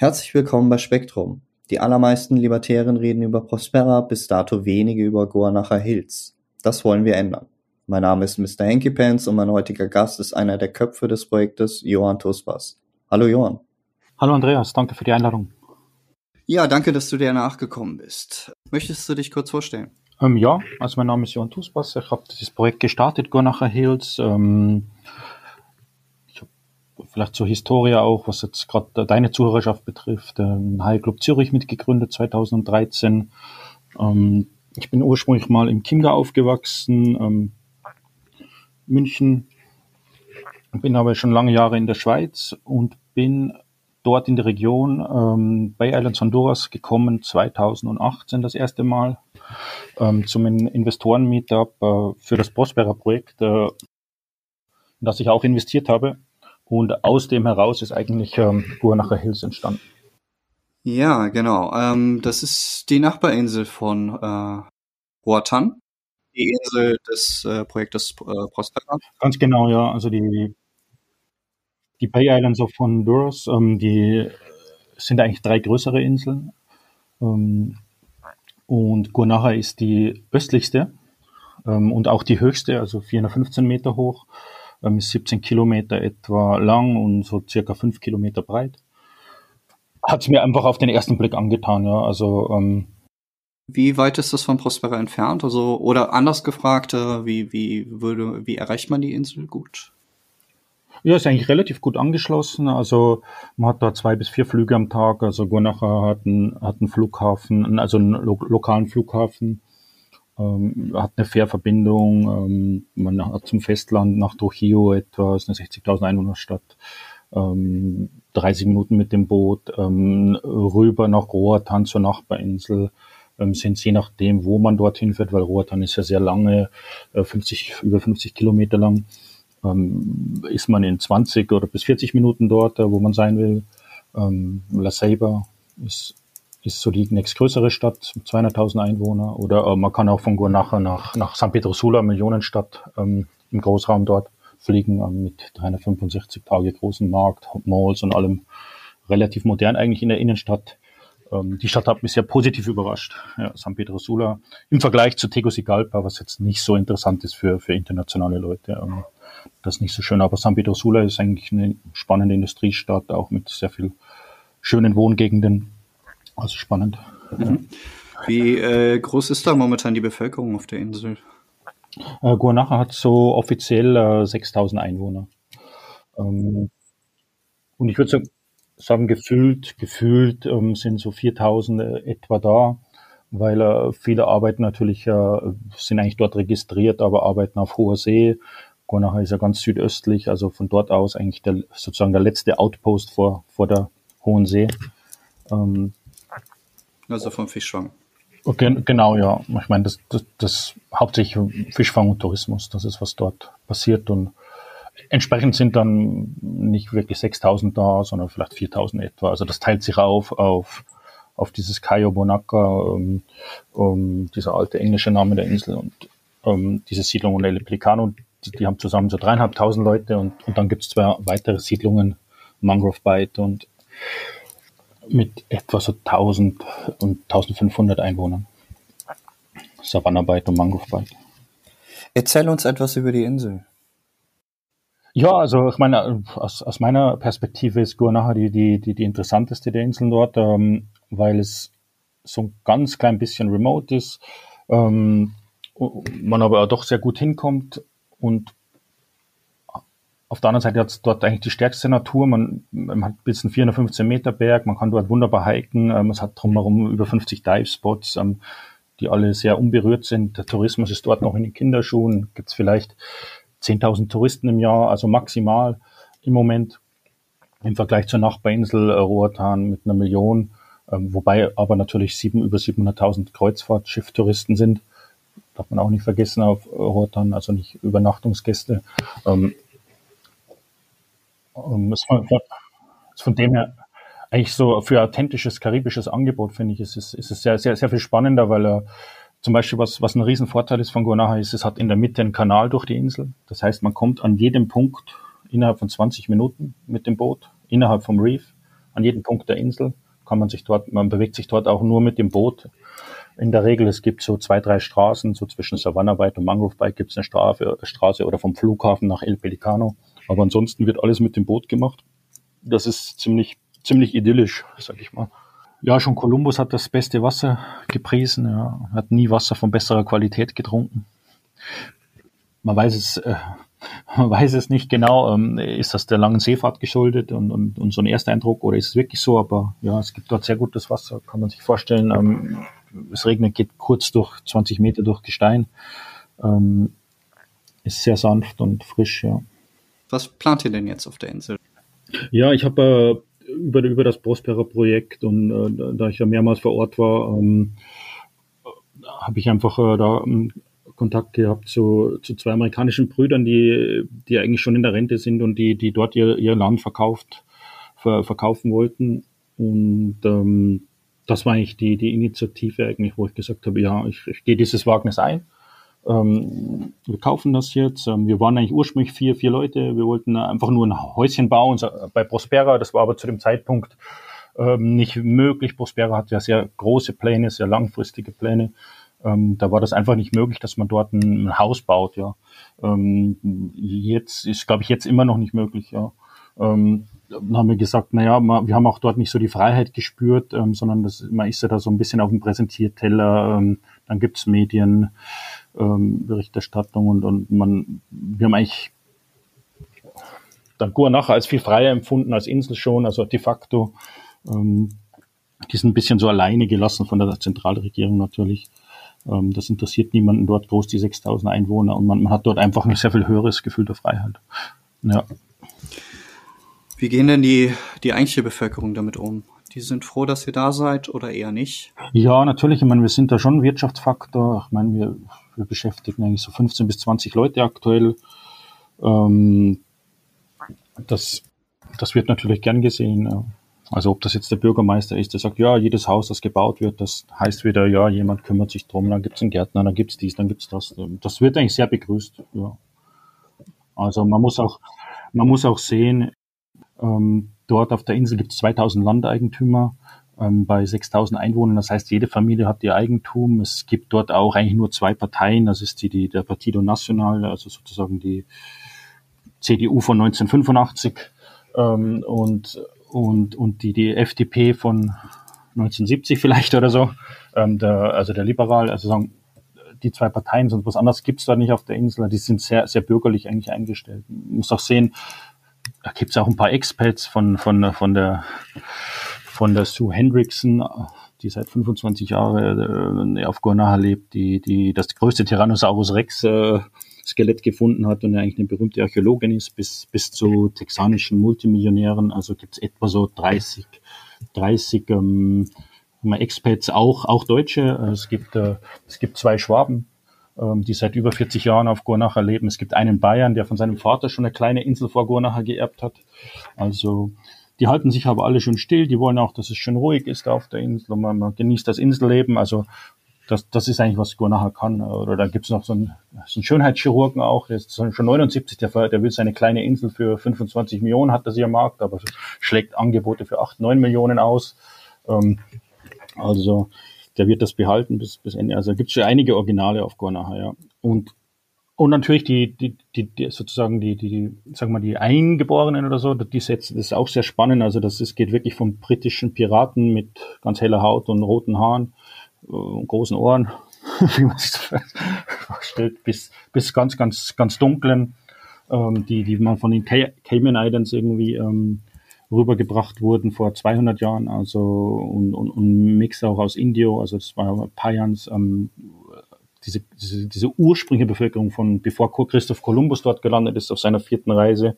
Herzlich willkommen bei Spektrum. Die allermeisten Libertären reden über Prospera, bis dato wenige über Goanacher Hills. Das wollen wir ändern. Mein Name ist Mr. Hanky Pants und mein heutiger Gast ist einer der Köpfe des Projektes, Johann Tuspas. Hallo Johann. Hallo Andreas, danke für die Einladung. Ja, danke, dass du dir nachgekommen bist. Möchtest du dich kurz vorstellen? Ähm, ja, also mein Name ist Johann Tuspas. Ich habe dieses Projekt gestartet, Gonacher Hills. Ähm, vielleicht zur Historie auch, was jetzt gerade deine Zuhörerschaft betrifft, ähm, High Club Zürich mitgegründet 2013. Ähm, ich bin ursprünglich mal im Chiemgau aufgewachsen, ähm, München, bin aber schon lange Jahre in der Schweiz und bin dort in die Region ähm, Bay Islands Honduras gekommen, 2018 das erste Mal ähm, zum Investoren-Meetup äh, für das Prospera-Projekt, äh, in das ich auch investiert habe. Und aus dem heraus ist eigentlich ähm, Guanacha Hills entstanden. Ja, genau. Ähm, das ist die Nachbarinsel von äh, Roatan, die Insel des äh, Projektes äh, Prospera. Ganz genau, ja. Also die die Bay Islands of Honduras, ähm, die sind eigentlich drei größere Inseln. Ähm, und Guanaja ist die östlichste ähm, und auch die höchste, also 415 Meter hoch, ähm, ist 17 Kilometer etwa lang und so circa 5 Kilometer breit. Hat es mir einfach auf den ersten Blick angetan, ja. Also ähm, wie weit ist das von Prospera entfernt? Also, oder anders gefragt, äh, wie, wie würde, wie erreicht man die Insel gut? Ja, ist eigentlich relativ gut angeschlossen. Also man hat da zwei bis vier Flüge am Tag. Also Guanacha hat einen, hat einen Flughafen, also einen lo lokalen Flughafen, ähm, hat eine Fährverbindung. Ähm, man hat zum Festland nach Trujillo etwa, ist eine 60.000 Einwohnerstadt. Ähm, 30 Minuten mit dem Boot ähm, rüber nach Roatan zur Nachbarinsel ähm, sind je nachdem, wo man dorthin fährt, weil Roatan ist ja sehr lange, äh, 50, über 50 Kilometer lang ähm, ist man in 20 oder bis 40 Minuten dort, äh, wo man sein will. Ähm, La Ceiba ist, ist so die nächstgrößere Stadt mit 200.000 Einwohner. Oder äh, man kann auch von Guanaja nach, nach San Pedro Sula, Millionenstadt, ähm, im Großraum dort fliegen, ähm, mit 365 Tage großen Markt, Malls und allem relativ modern eigentlich in der Innenstadt. Ähm, die Stadt hat mich sehr positiv überrascht, ja, San Pedro Sula, im Vergleich zu Tegucigalpa, was jetzt nicht so interessant ist für, für internationale Leute. Ähm, das ist nicht so schön. Aber San Pedro Sula ist eigentlich eine spannende Industriestadt, auch mit sehr viel schönen Wohngegenden. Also spannend. Mhm. Wie äh, groß ist da momentan die Bevölkerung auf der Insel? Äh, Guanaja hat so offiziell äh, 6000 Einwohner. Ähm, und ich würde sagen, gefühlt, gefühlt ähm, sind so 4000 äh, etwa da, weil äh, viele arbeiten natürlich, äh, sind eigentlich dort registriert, aber arbeiten auf hoher See, Gornacher ist ja ganz südöstlich, also von dort aus eigentlich der, sozusagen der letzte Outpost vor, vor der Hohen See. Ähm, also vom Fischfang. Okay, genau, ja. Ich meine, das, das, das hauptsächlich Fischfang und Tourismus, das ist, was dort passiert und entsprechend sind dann nicht wirklich 6000 da, sondern vielleicht 4000 etwa. Also das teilt sich auf auf auf dieses Cayo Bonaca, um, um, dieser alte englische Name der Insel und um, diese Siedlung und El Pelicano, die, die haben zusammen so dreieinhalbtausend Leute und, und dann gibt es zwei weitere Siedlungen, Mangrove Bight und mit etwa so 1000 und 1500 Einwohnern. Savannah Bight und Mangrove Bight. Erzähl uns etwas über die Insel. Ja, also ich meine, aus, aus meiner Perspektive ist Guanaja die, die, die, die interessanteste der Inseln dort, ähm, weil es so ein ganz klein bisschen remote ist, ähm, man aber auch doch sehr gut hinkommt und auf der anderen Seite hat es dort eigentlich die stärkste Natur. Man, man hat bis einen 415 Meter Berg, man kann dort wunderbar hiken. Ähm, es hat drumherum über 50 Dive-Spots, ähm, die alle sehr unberührt sind. Der Tourismus ist dort noch in den Kinderschuhen. Gibt es vielleicht 10.000 Touristen im Jahr, also maximal im Moment im Vergleich zur Nachbarinsel äh, Roatan mit einer Million, ähm, wobei aber natürlich sieben, über 700.000 Kreuzfahrtschifftouristen sind darf man auch nicht vergessen auf Rotan, also nicht Übernachtungsgäste. Ähm, ähm, ist von, ist von dem her eigentlich so für authentisches karibisches Angebot, finde ich, ist es, ist es sehr, sehr, sehr viel spannender, weil er zum Beispiel, was, was ein Riesenvorteil ist von Guanaja, ist, es hat in der Mitte einen Kanal durch die Insel. Das heißt, man kommt an jedem Punkt innerhalb von 20 Minuten mit dem Boot, innerhalb vom Reef. an jedem Punkt der Insel. Kann man sich dort, man bewegt sich dort auch nur mit dem Boot. In der Regel, es gibt so zwei, drei Straßen, so zwischen Savannah Bight und Mangrove Bight gibt es eine Straße oder vom Flughafen nach El Pelicano. Aber ansonsten wird alles mit dem Boot gemacht. Das ist ziemlich, ziemlich idyllisch, sag ich mal. Ja, schon Kolumbus hat das beste Wasser gepriesen, ja, hat nie Wasser von besserer Qualität getrunken. Man weiß es, äh, man weiß es nicht genau, ähm, ist das der langen Seefahrt geschuldet und, und, und so ein Ersteindruck oder ist es wirklich so, aber ja, es gibt dort sehr gutes Wasser, kann man sich vorstellen. Ähm, es regnet, geht kurz durch 20 Meter durch Gestein, ähm, ist sehr sanft und frisch, ja. Was plant ihr denn jetzt auf der Insel? Ja, ich habe äh, über, über das Prospera-Projekt und äh, da ich ja mehrmals vor Ort war, ähm, habe ich einfach äh, da ähm, Kontakt gehabt zu, zu zwei amerikanischen Brüdern, die, die eigentlich schon in der Rente sind und die, die dort ihr, ihr Land verkauft, ver, verkaufen wollten. Und ähm, das war eigentlich die, die Initiative eigentlich, wo ich gesagt habe, ja, ich, ich gehe dieses Wagnis ein. Ähm, wir kaufen das jetzt. Ähm, wir waren eigentlich ursprünglich vier, vier Leute. Wir wollten einfach nur ein Häuschen bauen bei Prospera. Das war aber zu dem Zeitpunkt ähm, nicht möglich. Prospera hat ja sehr große Pläne, sehr langfristige Pläne. Ähm, da war das einfach nicht möglich, dass man dort ein, ein Haus baut. Ja, ähm, jetzt ist, glaube ich, jetzt immer noch nicht möglich. Ja. Ähm, dann haben wir gesagt, naja, wir haben auch dort nicht so die Freiheit gespürt, ähm, sondern das, man ist ja da so ein bisschen auf dem Präsentierteller, ähm, dann gibt's Medien, ähm, Berichterstattung und, und man, wir haben eigentlich dann nachher als viel freier empfunden als Insel schon, also de facto. Ähm, die sind ein bisschen so alleine gelassen von der Zentralregierung natürlich. Ähm, das interessiert niemanden dort groß, die 6000 Einwohner und man, man hat dort einfach ein sehr viel höheres Gefühl der Freiheit. Ja. Wie gehen denn die, die eigentliche Bevölkerung damit um? Die sind froh, dass ihr da seid oder eher nicht? Ja, natürlich. Ich meine, wir sind da schon ein Wirtschaftsfaktor. Ich meine, wir, wir beschäftigen eigentlich so 15 bis 20 Leute aktuell. Ähm, das, das wird natürlich gern gesehen. Also ob das jetzt der Bürgermeister ist, der sagt, ja, jedes Haus, das gebaut wird, das heißt wieder, ja, jemand kümmert sich drum, dann gibt's einen Gärtner, dann gibt's dies, dann gibt's das. Das wird eigentlich sehr begrüßt. Ja. Also man muss auch, man muss auch sehen, ähm, dort auf der Insel gibt es 2000 Landeigentümer ähm, bei 6000 Einwohnern. Das heißt, jede Familie hat ihr Eigentum. Es gibt dort auch eigentlich nur zwei Parteien. Das ist die, die der Partido Nacional, also sozusagen die CDU von 1985 ähm, und, und, und die, die FDP von 1970 vielleicht oder so. Ähm, der, also der Liberal, also sagen, die zwei Parteien, sonst was anderes gibt's da nicht auf der Insel. Die sind sehr, sehr bürgerlich eigentlich eingestellt. Man muss auch sehen, da gibt's auch ein paar Expats von, von, von der von der Sue Hendrickson, die seit 25 Jahren äh, auf Guanaja lebt, die, die das größte Tyrannosaurus Rex äh, Skelett gefunden hat und eigentlich eine berühmte Archäologin ist, bis, bis zu texanischen Multimillionären. Also gibt's etwa so 30, 30 ähm, Expats, auch, auch Deutsche. Es gibt, äh, es gibt zwei Schwaben, ähm, die seit über 40 Jahren auf Gornacher leben. Es gibt einen Bayern, der von seinem Vater schon eine kleine Insel vor Gornacher geerbt hat. Also die halten sich aber alle schön still. Die wollen auch, dass es schön ruhig ist auf der Insel und man, man genießt das Inselleben. Also das, das ist eigentlich, was Gornacher kann. Oder da gibt's noch so einen, so einen Schönheitschirurgen auch, der ist schon 79, der, der will seine kleine Insel für 25 Millionen, hat sie am Markt, aber schlägt Angebote für 8, 9 Millionen aus. Ähm, also der wird das behalten bis, bis Ende. Also gibt es schon einige Originale auf Gornaha, ja. Und, und natürlich die, die, die, die sozusagen die, die, sagen wir, die Eingeborenen oder so, die setzen, das ist auch sehr spannend. Also das ist, geht wirklich vom britischen Piraten mit ganz heller Haut und roten Haaren äh, und großen Ohren, wie man sich das vorstellt, bis, bis ganz, ganz, ganz dunklen, ähm, die, die man von den Cayman Islands irgendwie ähm, rübergebracht wurden vor 200 Jahren, also und, und, und Mix auch aus Indio, also das war Payans, ähm, diese, diese, diese ursprüngliche Bevölkerung von bevor Christoph Kolumbus dort gelandet ist auf seiner vierten Reise,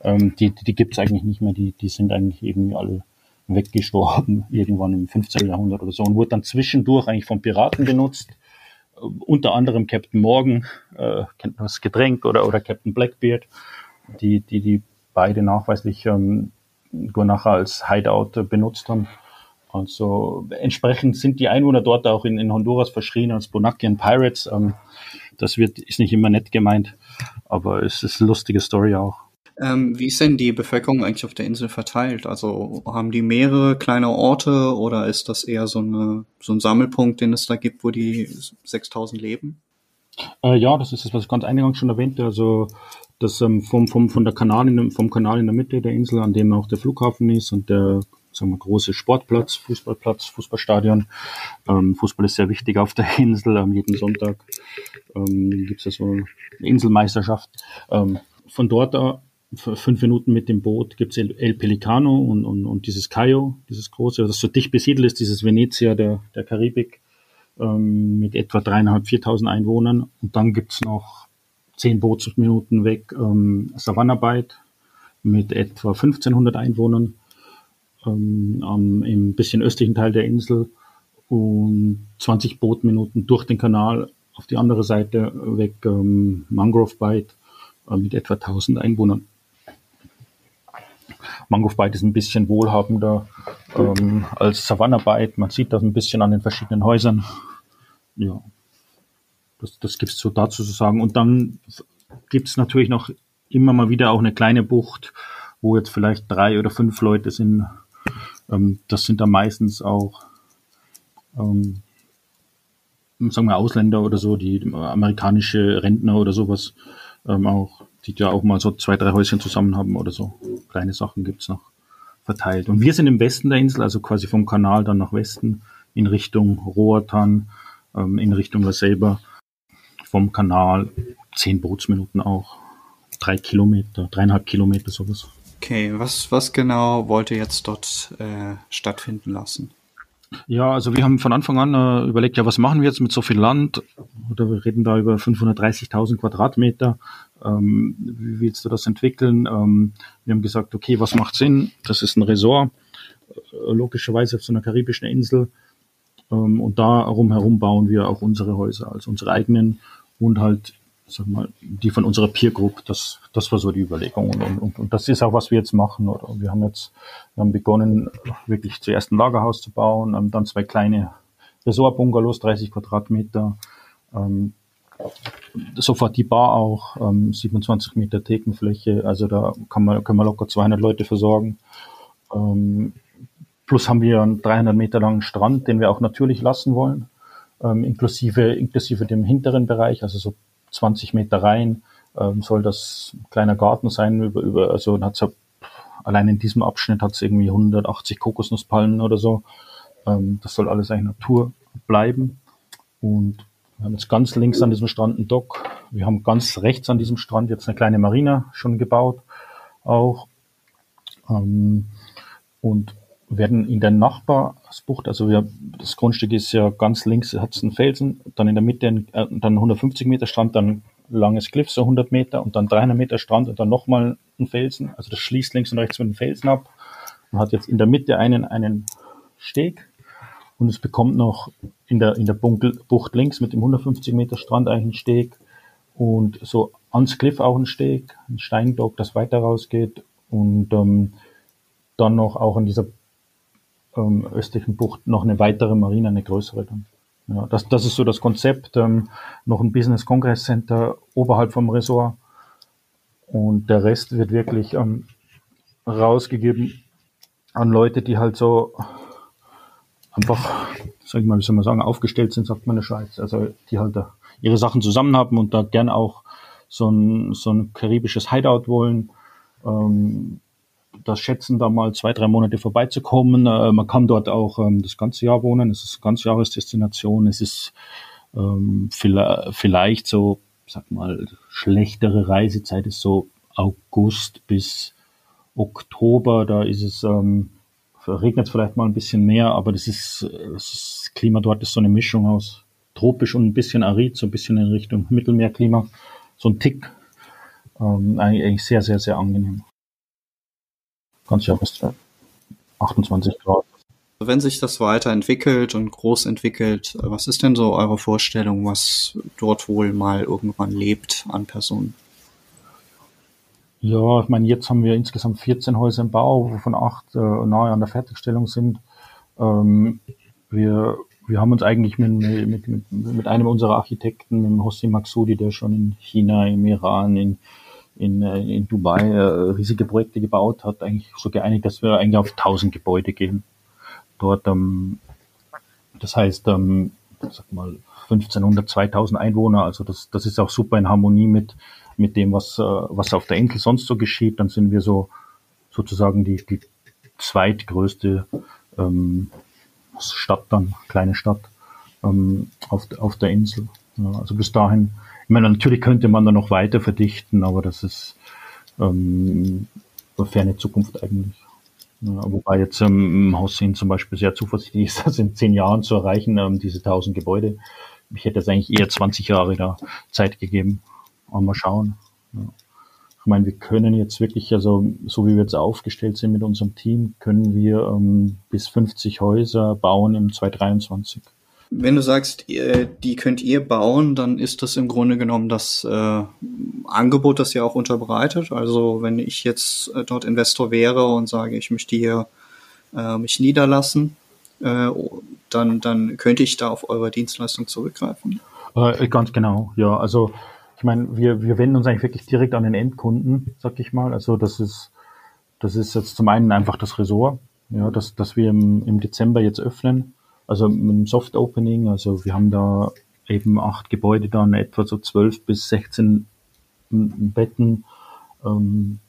ähm, die, die, die gibt es eigentlich nicht mehr, die, die sind eigentlich eben alle weggestorben, irgendwann im 15. Jahrhundert oder so und wurde dann zwischendurch eigentlich von Piraten benutzt, äh, unter anderem Captain Morgan, äh, kennt man das Getränk, oder, oder Captain Blackbeard, die, die, die beide nachweislich ähm, Guanaja als Hideout benutzt haben. Also entsprechend sind die Einwohner dort auch in, in Honduras verschrien als Bonacian Pirates. Ähm, das wird, ist nicht immer nett gemeint, aber es ist eine lustige Story auch. Ähm, wie ist denn die Bevölkerung eigentlich auf der Insel verteilt? Also haben die mehrere kleine Orte oder ist das eher so, eine, so ein Sammelpunkt, den es da gibt, wo die 6000 leben? Äh, ja, das ist das, was ich ganz eingangs schon erwähnte. Also das ähm, vom, vom, von der Kanal in, vom Kanal in der Mitte der Insel, an dem auch der Flughafen ist und der sagen wir, große Sportplatz, Fußballplatz, Fußballstadion. Ähm, Fußball ist sehr wichtig auf der Insel. Am jeden Sonntag ähm, gibt es so eine Inselmeisterschaft. Ähm, von dort fünf Minuten mit dem Boot gibt es El Pelicano und, und, und dieses Cayo, dieses große, das so dicht besiedelt ist, dieses Venezia der, der Karibik ähm, mit etwa dreieinhalb, viertausend Einwohnern. Und dann gibt's noch zehn Bootsminuten weg ähm, Savannah Bight mit etwa 1500 Einwohnern ähm, im bisschen östlichen Teil der Insel und 20 Bootminuten durch den Kanal auf die andere Seite weg ähm, Mangrove Bight äh, mit etwa 1000 Einwohnern. Mangrove Bight ist ein bisschen wohlhabender ähm, als Savannah Bight. Man sieht das ein bisschen an den verschiedenen Häusern. Ja, das, das gibt es so dazu zu sagen. Und dann gibt es natürlich noch immer mal wieder auch eine kleine Bucht, wo jetzt vielleicht drei oder fünf Leute sind. Ähm, das sind dann meistens auch, ähm, sagen wir Ausländer oder so, die amerikanische Rentner oder sowas ähm, auch die ja auch mal so zwei, drei Häuschen zusammen haben oder so. Kleine Sachen gibt's noch verteilt. Und wir sind im Westen der Insel, also quasi vom Kanal dann nach Westen in Richtung Roatan, ähm, in Richtung La Selber. Vom Kanal zehn Bootsminuten auch. Drei Kilometer, dreieinhalb Kilometer sowas. Okay, was, was genau wollt ihr jetzt dort äh, stattfinden lassen? Ja, also wir haben von Anfang an äh, überlegt, ja, was machen wir jetzt mit so viel Land? Oder wir reden da über 530.000 Quadratmeter. Ähm, wie willst du das entwickeln? Ähm, wir haben gesagt, okay, was macht Sinn? Das ist ein Resort, äh, logischerweise auf so einer karibischen Insel. Ähm, und da rumherum bauen wir auch unsere Häuser, also unsere eigenen und halt sag mal, die von unserer Peer Group, das, das war so die Überlegung. Und, und, und das ist auch, was wir jetzt machen. Oder wir haben jetzt wir haben begonnen, wirklich zuerst ein Lagerhaus zu bauen, ähm, dann zwei kleine Resort-Bungalows, 30 Quadratmeter, ähm, sofort die Bar auch, ähm, 27 Meter Thekenfläche, also da kann man, können wir locker 200 Leute versorgen. Ähm, plus haben wir einen 300 Meter langen Strand, den wir auch natürlich lassen wollen, ähm, inklusive, inklusive dem hinteren Bereich, also so 20 Meter rein, ähm, soll das ein kleiner Garten sein, über, über, also hat's ja, allein in diesem Abschnitt hat es irgendwie 180 Kokosnusspalmen oder so. Ähm, das soll alles eigentlich Natur bleiben. Und wir haben jetzt ganz links an diesem Strand einen Dock. Wir haben ganz rechts an diesem Strand jetzt eine kleine Marina schon gebaut, auch. Ähm, und werden in der Nachbarsbucht, also wir, das Grundstück ist ja ganz links, hat es einen Felsen, dann in der Mitte äh, dann 150 Meter Strand, dann langes Cliff, so 100 Meter und dann 300 Meter Strand und dann nochmal ein Felsen. Also das schließt links und rechts mit dem Felsen ab. Man hat jetzt in der Mitte einen, einen Steg und es bekommt noch in der, in der Bucht links mit dem 150 Meter Strand eigentlich einen Steg und so ans Cliff auch ein Steg, ein Steindock, das weiter rausgeht und ähm, dann noch auch in dieser ähm, östlichen Bucht noch eine weitere Marine, eine größere dann. Ja, das, das ist so das Konzept. Ähm, noch ein Business Congress Center oberhalb vom Resort. Und der Rest wird wirklich ähm, rausgegeben an Leute, die halt so einfach, sag ich mal, wie soll man sagen, aufgestellt sind, sagt man in der Schweiz. Also die halt da ihre Sachen zusammen haben und da gern auch so ein, so ein karibisches Hideout wollen. Ähm, das schätzen, da mal zwei, drei Monate vorbeizukommen. Äh, man kann dort auch ähm, das ganze Jahr wohnen. Es ist eine ganz Jahresdestination. Es ist ähm, vielleicht so, sag mal, schlechtere Reisezeit ist so August bis Oktober. Da ist es, ähm, regnet es vielleicht mal ein bisschen mehr, aber das ist, das Klima dort ist so eine Mischung aus tropisch und ein bisschen arid, so ein bisschen in Richtung Mittelmeerklima. So ein Tick. Ähm, eigentlich sehr, sehr, sehr angenehm. Ganz ja bis 28 Grad. Wenn sich das weiterentwickelt und groß entwickelt, was ist denn so eure Vorstellung, was dort wohl mal irgendwann lebt an Personen? Ja, ich meine, jetzt haben wir insgesamt 14 Häuser im Bau, wovon acht äh, nahe an der Fertigstellung sind. Ähm, wir, wir haben uns eigentlich mit, mit, mit, mit einem unserer Architekten, mit dem Hossein Maksudi, der schon in China, im Iran, in in, äh, in Dubai äh, riesige Projekte gebaut, hat eigentlich so geeinigt, dass wir eigentlich auf 1000 Gebäude gehen. Dort, ähm, das heißt, ähm, sag mal 1500, 2000 Einwohner, also das, das ist auch super in Harmonie mit, mit dem, was, äh, was auf der Insel sonst so geschieht. Dann sind wir so sozusagen die, die zweitgrößte ähm, Stadt dann, kleine Stadt ähm, auf, auf der Insel. Ja, also bis dahin, ich meine, natürlich könnte man da noch weiter verdichten, aber das ist ähm, eine ferne Zukunft eigentlich. Ja, wobei jetzt ähm, im Haus zum Beispiel sehr zuversichtlich ist, das in zehn Jahren zu erreichen, ähm, diese tausend Gebäude. Ich hätte jetzt eigentlich eher 20 Jahre da Zeit gegeben. Aber mal schauen. Ja. Ich meine, wir können jetzt wirklich, also so wie wir jetzt aufgestellt sind mit unserem Team, können wir ähm, bis 50 Häuser bauen im 2023. Wenn du sagst, die könnt ihr bauen, dann ist das im Grunde genommen das äh, Angebot, das ihr auch unterbreitet. Also wenn ich jetzt äh, dort Investor wäre und sage, ich möchte hier äh, mich niederlassen, äh, dann, dann könnte ich da auf eure Dienstleistung zurückgreifen. Äh, ganz genau, ja. Also ich meine, wir, wir wenden uns eigentlich wirklich direkt an den Endkunden, sag ich mal. Also das ist, das ist jetzt zum einen einfach das Ressort, ja, dass, dass wir im, im Dezember jetzt öffnen. Also mit einem Soft Opening, also wir haben da eben acht Gebäude dann, etwa so zwölf bis sechzehn Betten, ähm,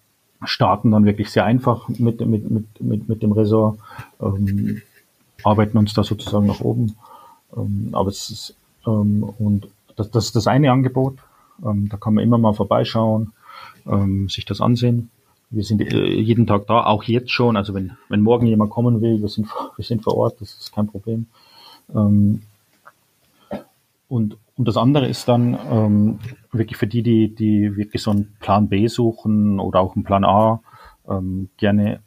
starten dann wirklich sehr einfach mit, mit, mit, mit, mit dem Ressort, ähm, arbeiten uns da sozusagen nach oben. Ähm, aber es ist, ähm, und das, das ist das eine Angebot. Ähm, da kann man immer mal vorbeischauen, ähm, sich das ansehen. Wir sind äh, jeden Tag da, auch jetzt schon. Also wenn, wenn morgen jemand kommen will, wir sind, wir sind vor Ort, das ist kein Problem. Ähm, und, und das andere ist dann ähm, wirklich für die, die, die wirklich so einen Plan B suchen oder auch einen Plan A, ähm, gerne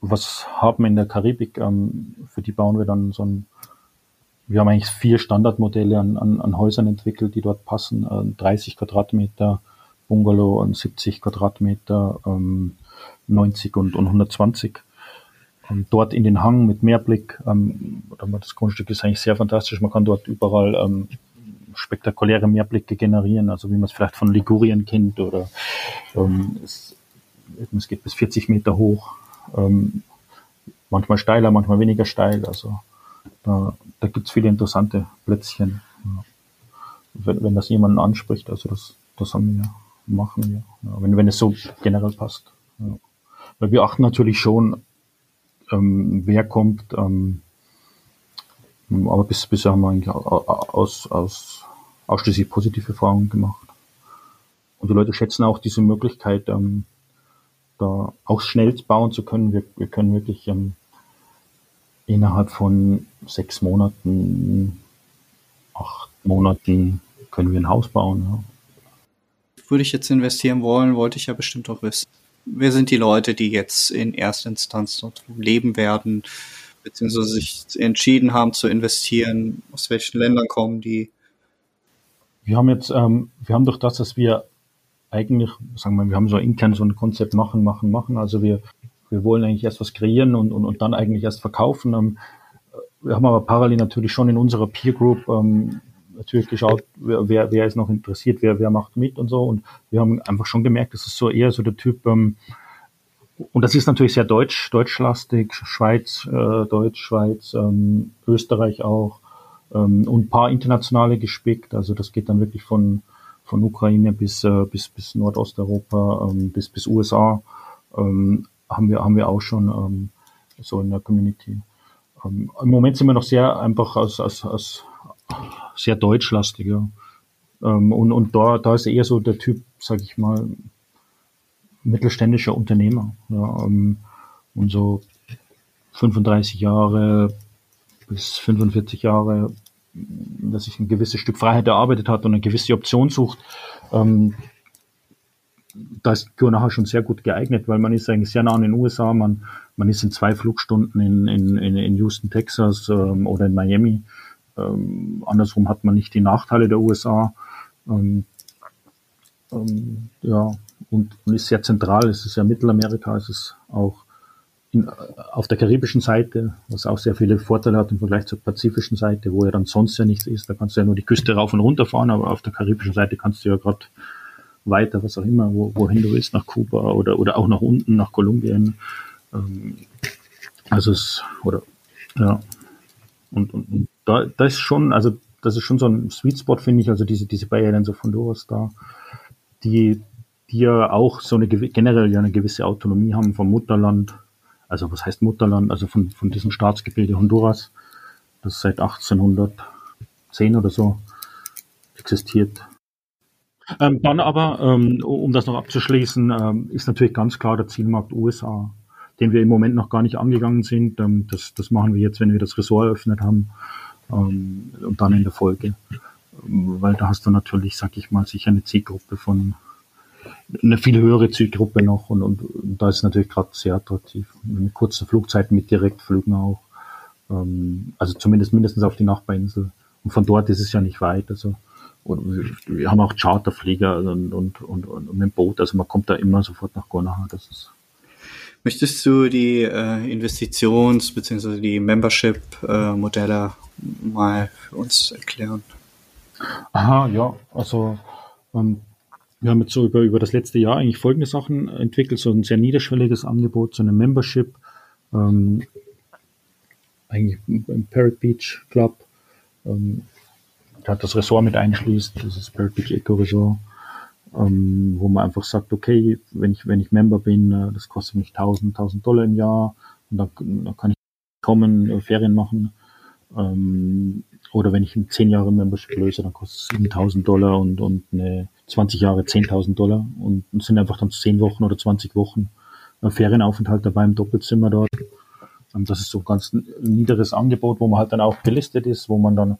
was haben in der Karibik. Ähm, für die bauen wir dann so ein wir haben eigentlich vier Standardmodelle an, an, an Häusern entwickelt, die dort passen. Äh, 30 Quadratmeter Bungalow und 70 Quadratmeter, ähm, 90 und, und 120. Und dort in den Hang mit Meerblick, ähm, das Grundstück ist eigentlich sehr fantastisch. Man kann dort überall ähm, spektakuläre Meerblicke generieren, also wie man es vielleicht von Ligurien kennt oder ähm, es, es geht bis 40 Meter hoch, ähm, manchmal steiler, manchmal weniger steil. Also da, da gibt es viele interessante Plätzchen. Ja. Wenn, wenn das jemanden anspricht, also das, das haben wir, machen. Ja, wenn, wenn es so generell passt. Ja. Weil wir achten natürlich schon, ähm, wer kommt, ähm, aber bis, bisher haben wir eigentlich aus, aus, ausschließlich positive Erfahrungen gemacht. Und die Leute schätzen auch diese Möglichkeit, ähm, da auch schnell bauen zu können. Wir, wir können wirklich ähm, innerhalb von sechs Monaten, acht Monaten können wir ein Haus bauen. Ja. Würde ich jetzt investieren wollen, wollte ich ja bestimmt auch wissen. Wer sind die Leute, die jetzt in erster Instanz dort leben werden, beziehungsweise sich entschieden haben zu investieren? Aus welchen Ländern kommen die? Wir haben jetzt, ähm, wir haben durch das, dass wir eigentlich, sagen wir, wir haben so intern so ein Konzept machen, machen, machen. Also wir wir wollen eigentlich erst was kreieren und, und, und dann eigentlich erst verkaufen. Ähm, wir haben aber parallel natürlich schon in unserer Peer Group ähm, natürlich geschaut, wer, wer ist noch interessiert, wer, wer macht mit und so. Und wir haben einfach schon gemerkt, das ist so eher so der Typ, ähm, und das ist natürlich sehr deutsch, deutschlastig, Schweiz, äh, Deutsch, Schweiz, ähm, Österreich auch ähm, und ein paar internationale gespickt. Also das geht dann wirklich von, von Ukraine bis, äh, bis, bis Nordosteuropa, ähm, bis, bis USA. Ähm, haben wir, haben wir auch schon ähm, so in der Community. Ähm, Im Moment sind wir noch sehr einfach als, als, als sehr deutschlastig, ja. Ähm, und und da, da ist eher so der Typ, sag ich mal, mittelständischer Unternehmer. Ja, ähm, und so 35 Jahre bis 45 Jahre, dass sich ein gewisses Stück Freiheit erarbeitet hat und eine gewisse Option sucht, ähm, da ist Kyonaha schon sehr gut geeignet, weil man ist eigentlich sehr nah an den USA, man, man ist in zwei Flugstunden in, in, in Houston, Texas ähm, oder in Miami. Ähm, andersrum hat man nicht die Nachteile der USA. Ähm, ähm, ja, und, und ist sehr zentral. Es ist ja Mittelamerika, es ist auch in, auf der karibischen Seite, was auch sehr viele Vorteile hat im Vergleich zur pazifischen Seite, wo ja dann sonst ja nichts ist. Da kannst du ja nur die Küste rauf und runter fahren, aber auf der karibischen Seite kannst du ja gerade weiter, was auch immer, wo, wohin du willst, nach Kuba oder, oder auch nach unten, nach Kolumbien. Ähm, also es, oder, ja. Und, und, und da, da ist schon, also das ist schon so ein Sweet Spot, finde ich, also diese, diese Bay Islands of Honduras da, die, die ja auch so eine generell ja eine gewisse Autonomie haben vom Mutterland. Also was heißt Mutterland? Also von, von diesem Staatsgebilde Honduras, das seit 1810 oder so existiert. Ähm, dann aber, ähm, um das noch abzuschließen, ähm, ist natürlich ganz klar der Zielmarkt USA, den wir im Moment noch gar nicht angegangen sind. Ähm, das, das machen wir jetzt, wenn wir das Ressort eröffnet haben ähm, und dann in der Folge. Weil da hast du natürlich, sag ich mal, sicher eine Zielgruppe von eine viel höhere Zielgruppe noch und, und, und da ist es natürlich gerade sehr attraktiv. Mit kurzen Flugzeiten, mit Direktflügen auch. Ähm, also zumindest mindestens auf die Nachbarinsel. Und von dort ist es ja nicht weit. Also und wir haben auch Charterflieger und, und, und, und mit dem Boot, also man kommt da immer sofort nach Gornaha. Das ist Möchtest du die äh, Investitions- bzw. die Membership-Modelle äh, mal für uns erklären? Aha, ja, also ähm, wir haben jetzt so über, über das letzte Jahr eigentlich folgende Sachen entwickelt, so ein sehr niederschwelliges Angebot, so eine Membership, ähm, eigentlich im Parrot Beach Club, ähm, hat das Ressort mit einschließt, das ist Spirit Beach Eco Resort, ähm, wo man einfach sagt, okay, wenn ich, wenn ich Member bin, äh, das kostet mich 1000, 1000 Dollar im Jahr und dann, dann kann ich kommen, äh, Ferien machen. Ähm, oder wenn ich ein 10 Jahre Membership löse, dann kostet es 7000 Dollar und, und eine 20 Jahre 10.000 Dollar und, und sind einfach dann 10 Wochen oder 20 Wochen äh, Ferienaufenthalt dabei im Doppelzimmer dort. Und das ist so ein ganz niederes Angebot, wo man halt dann auch gelistet ist, wo man dann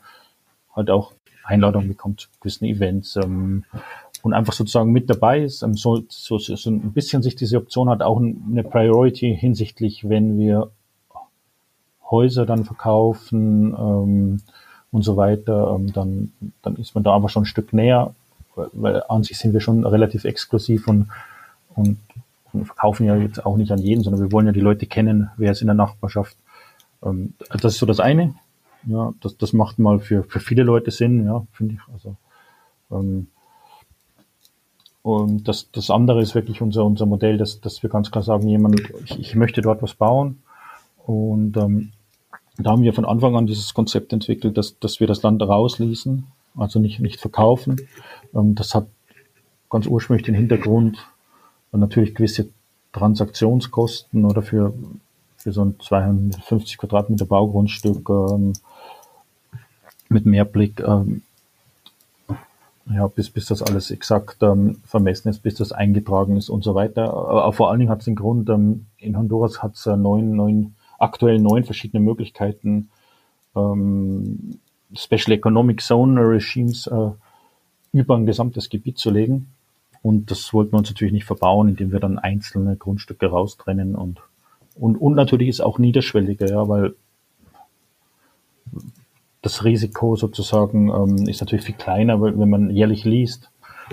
halt auch Einladungen bekommt zu gewissen Events ähm, und einfach sozusagen mit dabei ist, ähm, so, so, so ein bisschen sich diese Option hat, auch eine Priority hinsichtlich, wenn wir Häuser dann verkaufen ähm, und so weiter, ähm, dann, dann ist man da aber schon ein Stück näher, weil, weil an sich sind wir schon relativ exklusiv und, und, und verkaufen ja jetzt auch nicht an jeden, sondern wir wollen ja die Leute kennen, wer ist in der Nachbarschaft. Ähm, das ist so das eine. Ja, das, das macht mal für, für viele Leute Sinn, ja, finde ich. Also, ähm, und das, das andere ist wirklich unser, unser Modell, dass, dass wir ganz klar sagen, jemand, ich, ich möchte dort was bauen. Und ähm, da haben wir von Anfang an dieses Konzept entwickelt, dass, dass wir das Land rausließen, also nicht, nicht verkaufen. Ähm, das hat ganz ursprünglich den Hintergrund, natürlich gewisse Transaktionskosten oder für, für so ein 250 Quadratmeter Baugrundstück ähm, mit Mehrblick, ähm, ja, bis, bis das alles exakt ähm, vermessen ist, bis das eingetragen ist und so weiter. Aber vor allen Dingen hat es den Grund, ähm, in Honduras hat es äh, neun, neun, aktuell neun verschiedene Möglichkeiten, ähm, Special Economic Zone Regimes äh, über ein gesamtes Gebiet zu legen. Und das wollten wir uns natürlich nicht verbauen, indem wir dann einzelne Grundstücke raustrennen und, und, und natürlich ist auch niederschwelliger, ja, weil das Risiko sozusagen ähm, ist natürlich viel kleiner, wenn man jährlich liest,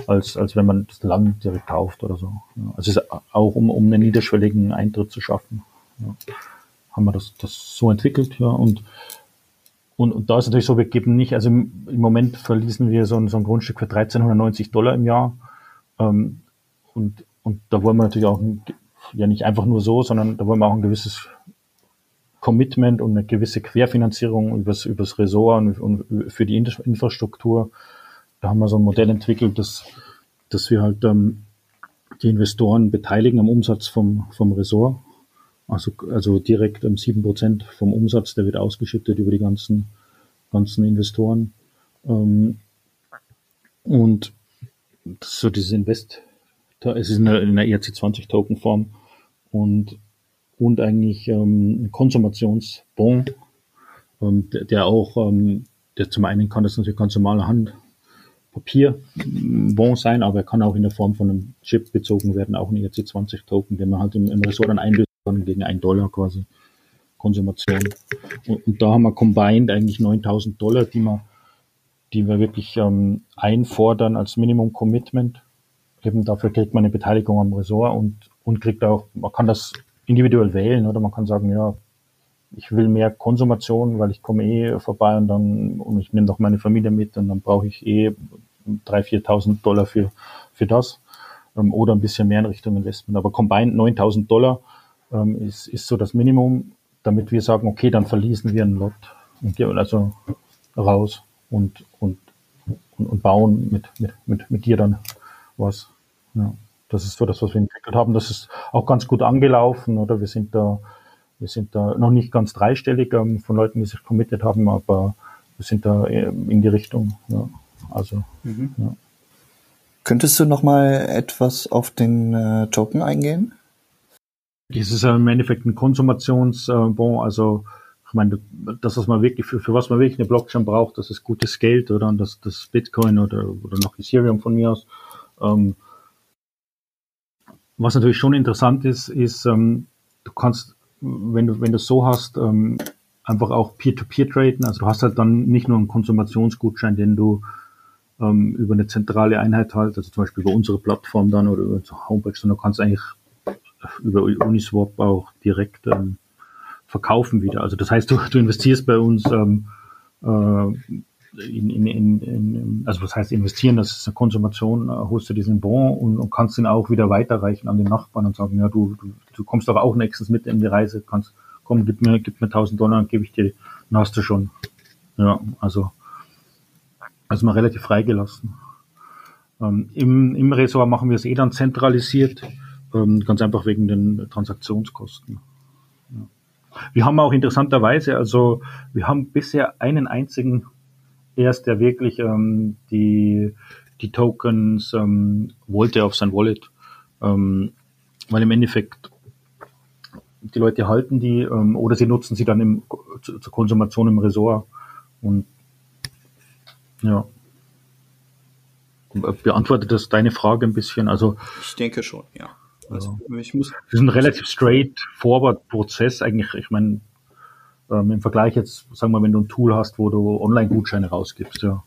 als, als wenn man das Land direkt kauft oder so. Ja, also ist auch um, um einen niederschwelligen Eintritt zu schaffen. Ja, haben wir das, das so entwickelt, ja. Und, und, und da ist natürlich so, wir geben nicht, also im, im Moment verließen wir so ein, so ein Grundstück für 1390 Dollar im Jahr. Ähm, und, und da wollen wir natürlich auch ein, ja nicht einfach nur so, sondern da wollen wir auch ein gewisses Commitment und eine gewisse Querfinanzierung übers, übers Ressort und, und für die Infrastruktur. Da haben wir so ein Modell entwickelt, dass, dass wir halt ähm, die Investoren beteiligen am Umsatz vom, vom Ressort. Also, also direkt ähm, sieben Prozent vom Umsatz, der wird ausgeschüttet über die ganzen, ganzen Investoren. Ähm, und so dieses Invest, es ist in einer, in einer ERC20-Token-Form und und eigentlich ähm, ein Konsumationsbon, ähm, der, der, auch, ähm, der zum einen kann das natürlich ganz normale Handpapierbon sein, aber er kann auch in der Form von einem Chip bezogen werden, auch ein ERC20-Token, den man halt im, im Ressort dann einlösen kann gegen einen Dollar quasi Konsumation. Und, und da haben wir combined eigentlich 9000 Dollar, die wir, die wir wirklich ähm, einfordern als Minimum Commitment. Eben dafür kriegt man eine Beteiligung am Ressort und, und kriegt auch, man kann das individuell wählen oder man kann sagen, ja, ich will mehr Konsumation, weil ich komme eh vorbei und dann und ich nehme doch meine Familie mit und dann brauche ich eh 3.000, 4.000 Dollar für, für das ähm, oder ein bisschen mehr in Richtung Investment. Aber combined 9000 Dollar ähm, ist, ist so das Minimum, damit wir sagen, okay, dann verließen wir einen Lot und gehen also raus und, und, und, bauen mit, mit, mit, mit dir dann was. Ja. Das ist so das, was wir entwickelt haben. Das ist auch ganz gut angelaufen, oder? Wir sind da, wir sind da noch nicht ganz dreistellig ähm, von Leuten, die sich committed haben, aber wir sind da ähm, in die Richtung. Ja. Also, mhm. ja. Könntest du noch mal etwas auf den äh, Token eingehen? Es ist ja im Endeffekt ein Konsumationsbon, also ich meine, das, was man wirklich, für, für was man wirklich eine Blockchain braucht, das ist gutes Geld oder das, das Bitcoin oder, oder noch Ethereum von mir aus. Ähm, was natürlich schon interessant ist, ist, ähm, du kannst, wenn du, wenn du so hast, ähm, einfach auch Peer-to-Peer -Peer traden. Also du hast halt dann nicht nur einen Konsumationsgutschein, den du ähm, über eine zentrale Einheit halt, also zum Beispiel über unsere Plattform dann oder über unsere Homepage, sondern du kannst eigentlich über Uniswap auch direkt ähm, verkaufen wieder. Also das heißt, du, du investierst bei uns ähm, äh, in, in, in, also was heißt investieren, das ist eine Konsumation, äh, holst du diesen Bon und, und kannst ihn auch wieder weiterreichen an den Nachbarn und sagen, ja, du, du, du kommst aber auch nächstes mit in die Reise, kannst, komm, gib mir, gib mir 1000 Dollar, gebe ich dir, dann hast du schon. Ja, also, also mal relativ freigelassen. Ähm, Im, Im Ressort machen wir es eh dann zentralisiert, ähm, ganz einfach wegen den Transaktionskosten. Wir haben auch interessanterweise, also wir haben bisher einen einzigen erst, der wirklich ähm, die, die Tokens ähm, wollte auf sein Wallet. Ähm, weil im Endeffekt die Leute halten die ähm, oder sie nutzen sie dann im, zu, zur Konsumation im Resort. Und ja. Beantwortet das deine Frage ein bisschen? Also ich denke schon, ja. Also, ich muss. Das ist ein relativ straightforward Prozess eigentlich. Ich meine, ähm, Im Vergleich jetzt, sagen wir, wenn du ein Tool hast, wo du Online-Gutscheine rausgibst, ja.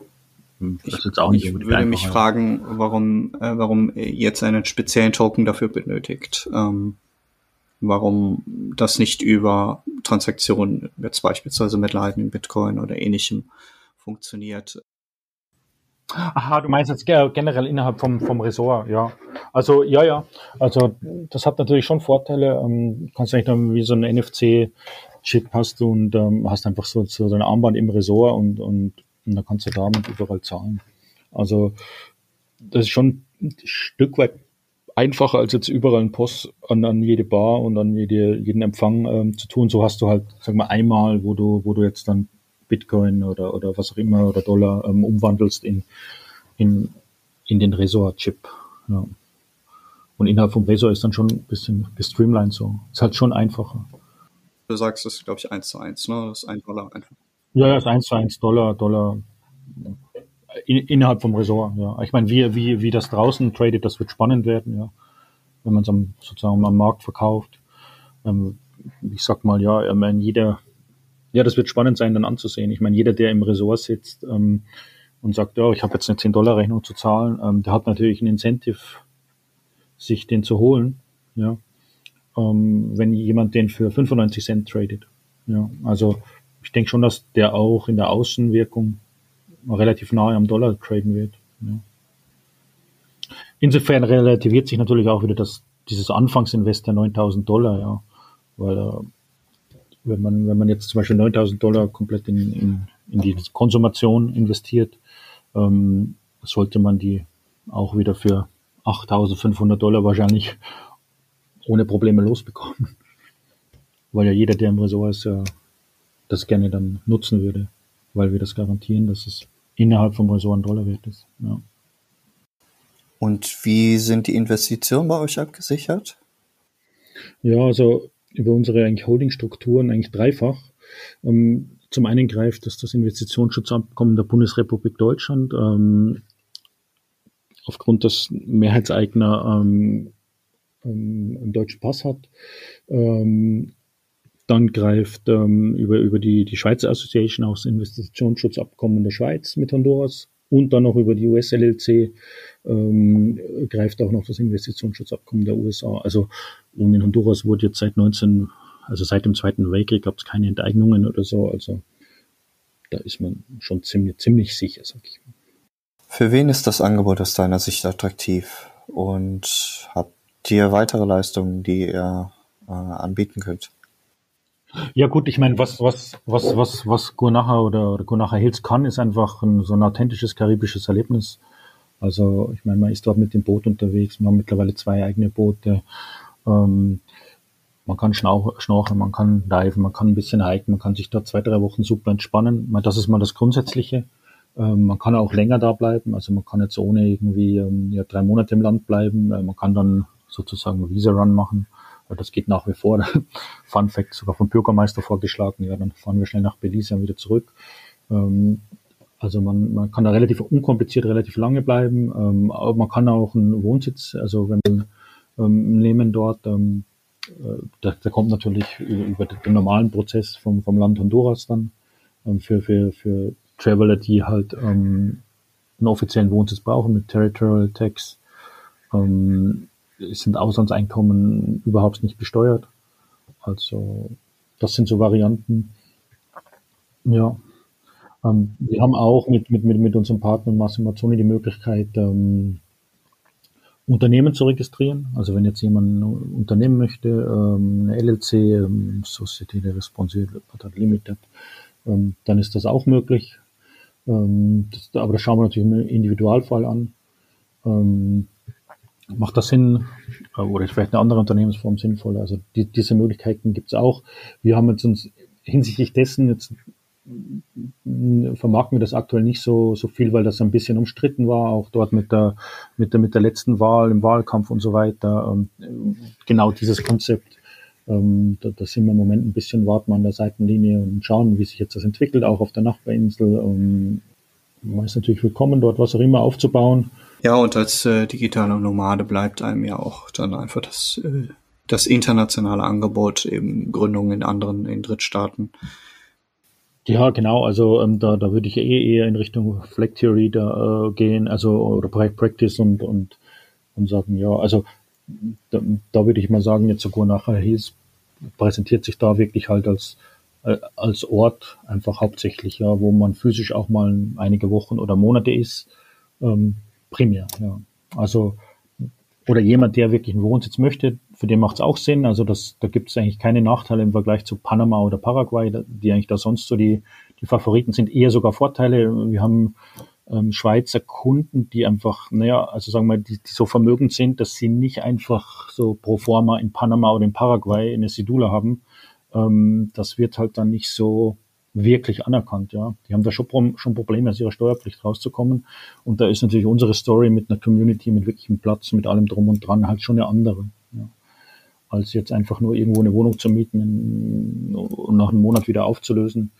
Hm, das ist jetzt auch nicht ich würde mich fragen, warum, äh, warum jetzt einen speziellen Token dafür benötigt. Ähm, warum das nicht über Transaktionen, jetzt beispielsweise mit Lightning, Bitcoin oder ähnlichem funktioniert. Aha, du meinst jetzt generell innerhalb vom, vom Ressort, ja. Also, ja, ja. Also, das hat natürlich schon Vorteile. Ähm, kannst du eigentlich dann wie so ein NFC Chip hast du und ähm, hast einfach so, so dein Armband im Ressort und, und, und dann kannst du damit überall zahlen. Also das ist schon ein Stück weit einfacher als jetzt überall ein Post an, an jede Bar und an jede, jeden Empfang ähm, zu tun. So hast du halt, sag mal, einmal, wo du, wo du jetzt dann Bitcoin oder, oder was auch immer oder Dollar ähm, umwandelst in, in, in den Resort-Chip. Ja. Und innerhalb vom Resort ist dann schon ein bisschen gestreamlined so. Ist halt schon einfacher. Du sagst, das ist, glaube ich, 1 zu 1, ne? Das ist 1 Dollar einfach. Ja, ja, ist 1 zu 1 Dollar, Dollar in, innerhalb vom Ressort, ja. Ich meine, wie, wie, wie das draußen tradet, das wird spannend werden, ja. Wenn man es am, sozusagen am Markt verkauft. Ähm, ich sag mal, ja, ich meine, jeder, ja, das wird spannend sein, dann anzusehen. Ich meine, jeder, der im Ressort sitzt ähm, und sagt, ja, ich habe jetzt eine 10-Dollar-Rechnung zu zahlen, ähm, der hat natürlich ein Incentive, sich den zu holen, ja ähm, wenn jemand den für 95 Cent tradet. Ja, also ich denke schon, dass der auch in der Außenwirkung relativ nahe am Dollar traden wird. Ja. Insofern relativiert sich natürlich auch wieder das, dieses Anfangsinvest der 9000 Dollar, ja, weil äh, wenn man, wenn man jetzt zum Beispiel 9000 Dollar komplett in, in, in die Konsumation investiert, ähm, sollte man die auch wieder für 8500 Dollar wahrscheinlich ohne Probleme losbekommen. Weil ja jeder, der im Ressort ist, ja das gerne dann nutzen würde, weil wir das garantieren, dass es innerhalb vom Ressort ein Dollar wert ist. Ja. Und wie sind die Investitionen bei euch abgesichert? Ja, also über unsere eigentlich Holdingstrukturen eigentlich dreifach. Ähm, zum einen greift das das Investitionsschutzabkommen der Bundesrepublik Deutschland ähm, aufgrund des Mehrheitseigner ähm, einen deutschen Pass hat. Ähm, dann greift ähm, über, über die, die Schweizer Association auch das Investitionsschutzabkommen der Schweiz mit Honduras und dann noch über die US-LLC ähm, greift auch noch das Investitionsschutzabkommen der USA. Also und in Honduras wurde jetzt seit 19, also seit dem Zweiten Weltkrieg gab es keine Enteignungen oder so. Also da ist man schon ziemlich, ziemlich sicher, sag ich mal. Für wen ist das Angebot aus deiner Sicht attraktiv? Und habt ihr weitere Leistungen, die ihr äh, anbieten könnt? Ja gut, ich meine, was was was was was Gurnacha oder, oder Gurnacha Hills kann, ist einfach ein, so ein authentisches karibisches Erlebnis. Also ich meine, man ist dort mit dem Boot unterwegs. Wir haben mittlerweile zwei eigene Boote. Ähm, man kann schnorcheln, man kann diven, man kann ein bisschen hiken, man kann sich dort zwei, drei Wochen super entspannen. Das ist mal das Grundsätzliche. Ähm, man kann auch länger da bleiben. Also man kann jetzt ohne irgendwie ähm, ja, drei Monate im Land bleiben. Äh, man kann dann sozusagen Visa-Run machen. Das geht nach wie vor. Fun Fact, sogar vom Bürgermeister vorgeschlagen. Ja, dann fahren wir schnell nach Belize und wieder zurück. Ähm, also man, man kann da relativ unkompliziert relativ lange bleiben. Ähm, aber man kann auch einen Wohnsitz, also wenn man ähm, nehmen dort, äh, der, der kommt natürlich über den normalen Prozess vom, vom Land Honduras dann für, für, für Traveler, die halt einen offiziellen Wohnsitz brauchen mit Territorial Tax. Sind Auslandseinkommen überhaupt nicht besteuert. Also das sind so Varianten. Ja. Ähm, wir haben auch mit, mit, mit, mit unserem Partner Massimo Mazzoni die Möglichkeit, ähm, Unternehmen zu registrieren. Also wenn jetzt jemand ein Unternehmen möchte, ähm, eine LLC, ähm, Society de Responsible Limited, ähm, dann ist das auch möglich. Ähm, das, aber das schauen wir natürlich im Individualfall an. Ähm, macht das Sinn äh, oder ist vielleicht eine andere Unternehmensform sinnvoller? Also die, diese Möglichkeiten gibt es auch. Wir haben jetzt uns hinsichtlich dessen jetzt vermarkten wir das aktuell nicht so, so viel, weil das ein bisschen umstritten war, auch dort mit der, mit der, mit der letzten Wahl, im Wahlkampf und so weiter. Ähm, genau dieses Konzept, ähm, da, da sind wir im Moment ein bisschen, warten wir an der Seitenlinie und schauen, wie sich jetzt das entwickelt, auch auf der Nachbarinsel. Ähm, man ist natürlich willkommen, dort was auch immer aufzubauen. Ja, und als äh, digitaler Nomade bleibt einem ja auch dann einfach das, äh, das internationale Angebot, eben Gründungen in anderen, in Drittstaaten. Ja, genau. Also ähm, da, da würde ich eh eher in Richtung Flag Theory da äh, gehen, also oder Practice und und und sagen, ja, also da, da würde ich mal sagen, jetzt sogar nachher Hills präsentiert sich da wirklich halt als äh, als Ort einfach hauptsächlich, ja, wo man physisch auch mal einige Wochen oder Monate ist, ähm, primär, ja. Also oder jemand, der wirklich einen Wohnsitz möchte, für den macht es auch Sinn. Also das, da gibt es eigentlich keine Nachteile im Vergleich zu Panama oder Paraguay, die eigentlich da sonst so die, die Favoriten sind, eher sogar Vorteile. Wir haben ähm, Schweizer Kunden, die einfach, naja, also sagen wir, die, die so vermögend sind, dass sie nicht einfach so pro forma in Panama oder in Paraguay eine Sidula haben. Ähm, das wird halt dann nicht so wirklich anerkannt. Ja, die haben da schon, schon Probleme, aus ihrer Steuerpflicht rauszukommen. Und da ist natürlich unsere Story mit einer Community, mit wirklichem Platz, mit allem drum und dran halt schon eine andere. Ja. Als jetzt einfach nur irgendwo eine Wohnung zu mieten und nach einem Monat wieder aufzulösen.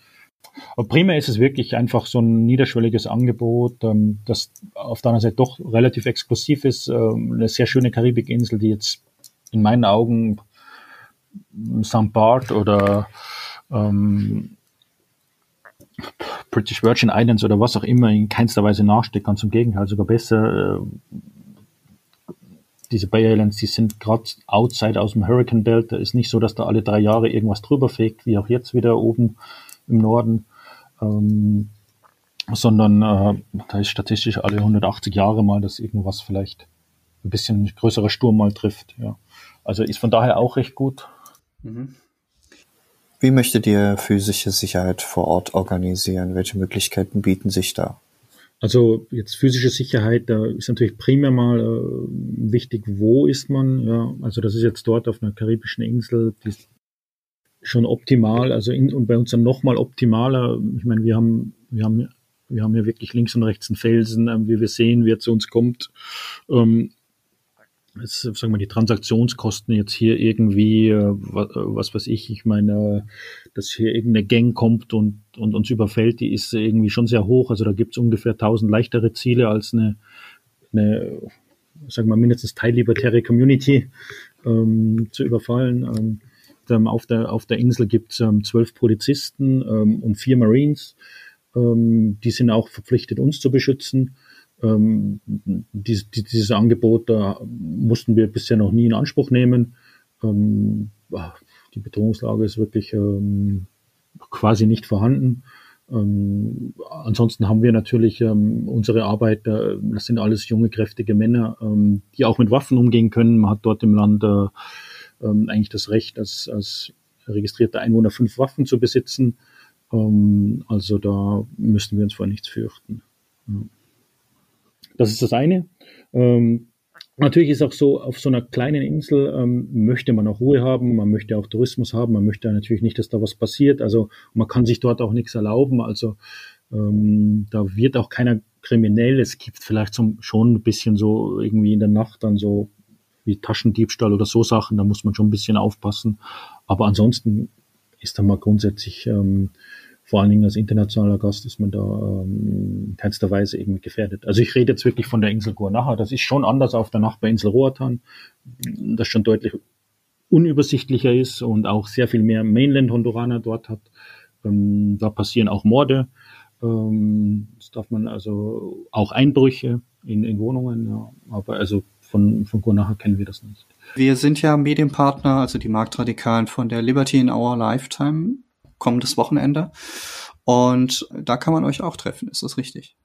Aber primär ist es wirklich einfach so ein niederschwelliges Angebot, ähm, das auf der anderen Seite doch relativ exklusiv ist. Ähm, eine sehr schöne Karibikinsel, die jetzt in meinen Augen St. Bart oder ähm, British Virgin Islands oder was auch immer in keinster Weise nachsteht, ganz im Gegenteil, sogar besser. Äh, diese Bay Islands, die sind gerade outside aus dem Hurricane Belt. Da ist nicht so, dass da alle drei Jahre irgendwas drüber fegt, wie auch jetzt wieder oben im Norden. Ähm, sondern äh, da ist statistisch alle 180 Jahre mal, dass irgendwas vielleicht ein bisschen größerer Sturm mal trifft. Ja. Also ist von daher auch recht gut. Mhm. Wie möchtet ihr physische Sicherheit vor Ort organisieren? Welche Möglichkeiten bieten sich da? Also jetzt physische Sicherheit, da ist natürlich primär mal äh, wichtig, wo ist man. Ja, also das ist jetzt dort auf einer karibischen Insel, die ist schon optimal. Also in, und bei uns dann nochmal optimaler. Ich meine, wir haben, wir haben, wir haben ja wirklich links und rechts einen Felsen, äh, wie wir sehen, wer zu uns kommt. Ähm, jetzt, sagen wir, die Transaktionskosten jetzt hier irgendwie, äh, was, was weiß ich, ich meine, dass hier irgendeine Gang kommt und, und uns überfällt, die ist irgendwie schon sehr hoch. Also da gibt es ungefähr 1000 leichtere Ziele als eine, eine sagen wir mindestens teillibertäre Community ähm, zu überfallen. Ähm, auf, der, auf der Insel gibt es ähm, zwölf Polizisten ähm, und vier Marines. Ähm, die sind auch verpflichtet, uns zu beschützen. Ähm, dies, dieses Angebot da mussten wir bisher noch nie in Anspruch nehmen. Ähm, die Bedrohungslage ist wirklich ähm, quasi nicht vorhanden. Ähm, ansonsten haben wir natürlich ähm, unsere Arbeit, äh, das sind alles junge, kräftige Männer, ähm, die auch mit Waffen umgehen können. Man hat dort im Land äh, ähm, eigentlich das Recht, als, als registrierter Einwohner fünf Waffen zu besitzen. Ähm, also da müssen wir uns vor nichts fürchten. Ja. Das ist das eine. Ähm, Natürlich ist auch so, auf so einer kleinen Insel ähm, möchte man auch Ruhe haben, man möchte auch Tourismus haben, man möchte natürlich nicht, dass da was passiert. Also man kann sich dort auch nichts erlauben. Also ähm, da wird auch keiner kriminell. Es gibt vielleicht so, schon ein bisschen so irgendwie in der Nacht dann so wie Taschendiebstahl oder so Sachen, da muss man schon ein bisschen aufpassen. Aber ansonsten ist da mal grundsätzlich ähm, vor allen Dingen als internationaler Gast ist man da ähm, in keinster Weise irgendwie gefährdet. Also ich rede jetzt wirklich von der Insel Guanaja. Das ist schon anders auf der Nachbarinsel Roatan, das schon deutlich unübersichtlicher ist und auch sehr viel mehr Mainland-Honduraner dort hat. Ähm, da passieren auch Morde. Ähm, das darf man also auch Einbrüche in, in Wohnungen. Ja. Aber also von, von Guanaja kennen wir das nicht. Wir sind ja Medienpartner, also die Marktradikalen von der Liberty in Our Lifetime kommendes Wochenende. Und da kann man euch auch treffen, ist das richtig?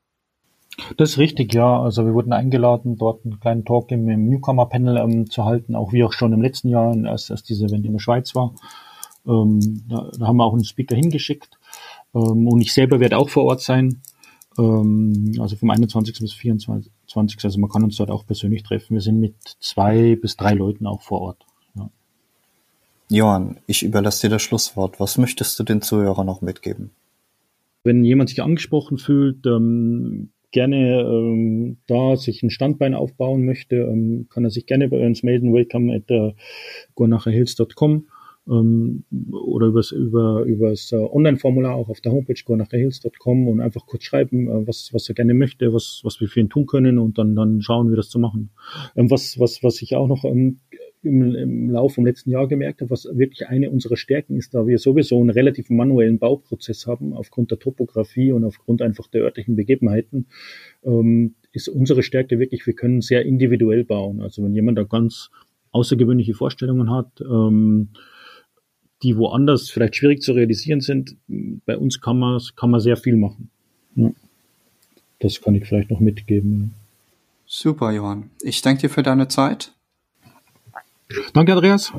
Das ist richtig, ja. Also wir wurden eingeladen, dort einen kleinen Talk im, im Newcomer-Panel ähm, zu halten, auch wie auch schon im letzten Jahr, als, als diese Event in der Schweiz war. Ähm, da, da, haben wir auch einen Speaker hingeschickt. Ähm, und ich selber werde auch vor Ort sein. Ähm, also vom 21. bis 24. Also man kann uns dort auch persönlich treffen. Wir sind mit zwei bis drei Leuten auch vor Ort. Johann, ich überlasse dir das Schlusswort. Was möchtest du den Zuhörern noch mitgeben? Wenn jemand sich angesprochen fühlt, ähm, gerne ähm, da sich ein Standbein aufbauen möchte, ähm, kann er sich gerne bei uns melden. Welcome at uh, gornacherhills.com ähm, oder übers, über übers uh, Online-Formular auch auf der Homepage gornacherhills.com und einfach kurz schreiben, uh, was was er gerne möchte, was was wir für ihn tun können und dann dann schauen wir das zu machen. Ähm, was was was ich auch noch ähm, im, im Laufe vom letzten Jahr gemerkt habe, was wirklich eine unserer Stärken ist, da wir sowieso einen relativ manuellen Bauprozess haben, aufgrund der Topografie und aufgrund einfach der örtlichen Begebenheiten, ähm, ist unsere Stärke wirklich, wir können sehr individuell bauen. Also wenn jemand da ganz außergewöhnliche Vorstellungen hat, ähm, die woanders vielleicht schwierig zu realisieren sind, bei uns kann man, kann man sehr viel machen. Ja. Das kann ich vielleicht noch mitgeben. Super, Johann. Ich danke dir für deine Zeit. Danke, Andreas.